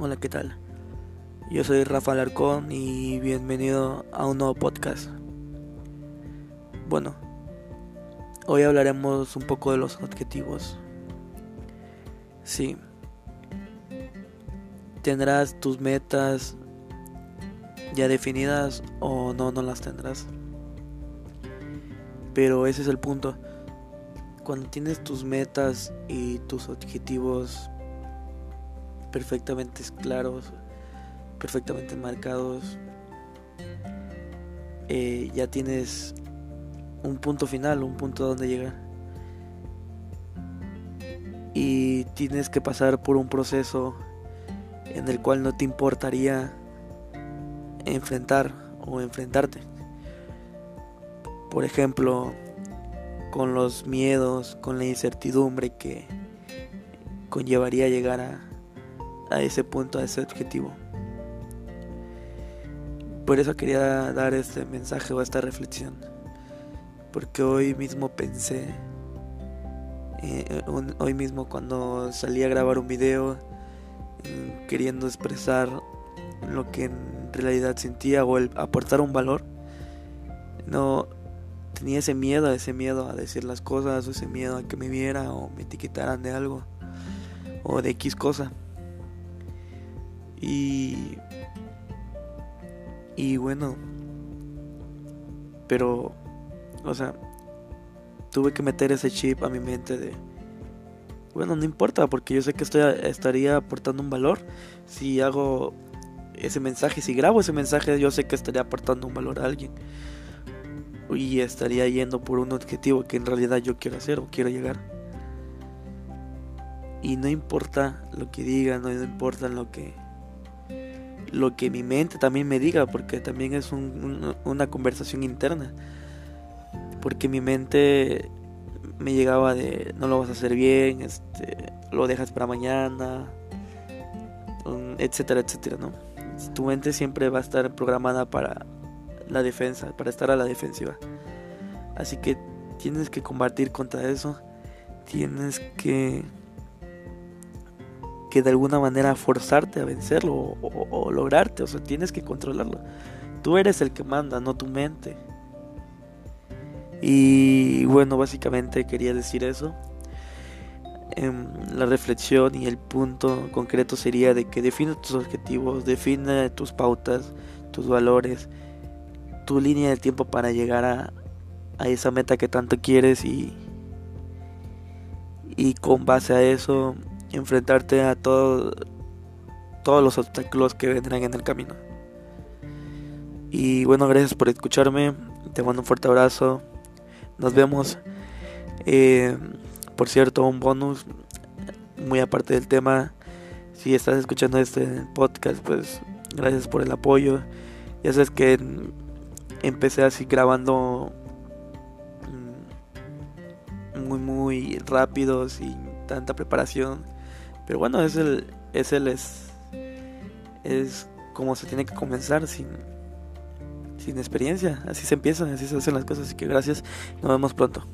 Hola, ¿qué tal? Yo soy Rafa Alarcón y bienvenido a un nuevo podcast. Bueno, hoy hablaremos un poco de los objetivos. Sí. ¿Tendrás tus metas ya definidas o no, no las tendrás? Pero ese es el punto. Cuando tienes tus metas y tus objetivos perfectamente claros, perfectamente marcados, eh, ya tienes un punto final, un punto donde llegar. Y tienes que pasar por un proceso en el cual no te importaría enfrentar o enfrentarte. Por ejemplo, con los miedos, con la incertidumbre que conllevaría llegar a, a ese punto, a ese objetivo. Por eso quería dar este mensaje o esta reflexión. Porque hoy mismo pensé, eh, hoy mismo cuando salí a grabar un video, mm, queriendo expresar lo que en realidad sentía o el aportar un valor, no tenía ese miedo, ese miedo a decir las cosas, o ese miedo a que me viera o me etiquetaran de algo o de X cosa. Y. Y bueno. Pero. O sea. Tuve que meter ese chip a mi mente de. Bueno, no importa, porque yo sé que estoy, estaría aportando un valor. Si hago ese mensaje, si grabo ese mensaje, yo sé que estaría aportando un valor a alguien. Y estaría yendo por un objetivo que en realidad yo quiero hacer o quiero llegar. Y no importa lo que digan, no importa lo que lo que mi mente también me diga, porque también es una conversación interna. Porque mi mente me llegaba de no lo vas a hacer bien, este, lo dejas para mañana, etcétera, etcétera, ¿no? Tu mente siempre va a estar programada para la defensa, para estar a la defensiva. Así que tienes que combatir contra eso, tienes que que de alguna manera forzarte a vencerlo o, lograrte, o sea, tienes que controlarlo. Tú eres el que manda, no tu mente. Y bueno, básicamente quería decir eso. Em, la reflexión y el punto concreto sería de que define tus objetivos, define tus pautas, tus valores, tu línea de tiempo para llegar a, a esa meta que tanto quieres y, y con base a eso enfrentarte a todo, todos los obstáculos que vendrán en el camino. Y bueno, gracias por escucharme. Te mando un fuerte abrazo. Nos vemos. Eh, por cierto, un bonus muy aparte del tema. Si estás escuchando este podcast, pues gracias por el apoyo. Ya sabes que empecé así grabando mm, muy muy rápido sin tanta preparación pero bueno, es el, es el, es, es como se tiene que comenzar sin, sin experiencia. Así se empieza, así se hacen las cosas. Así que gracias, nos vemos pronto.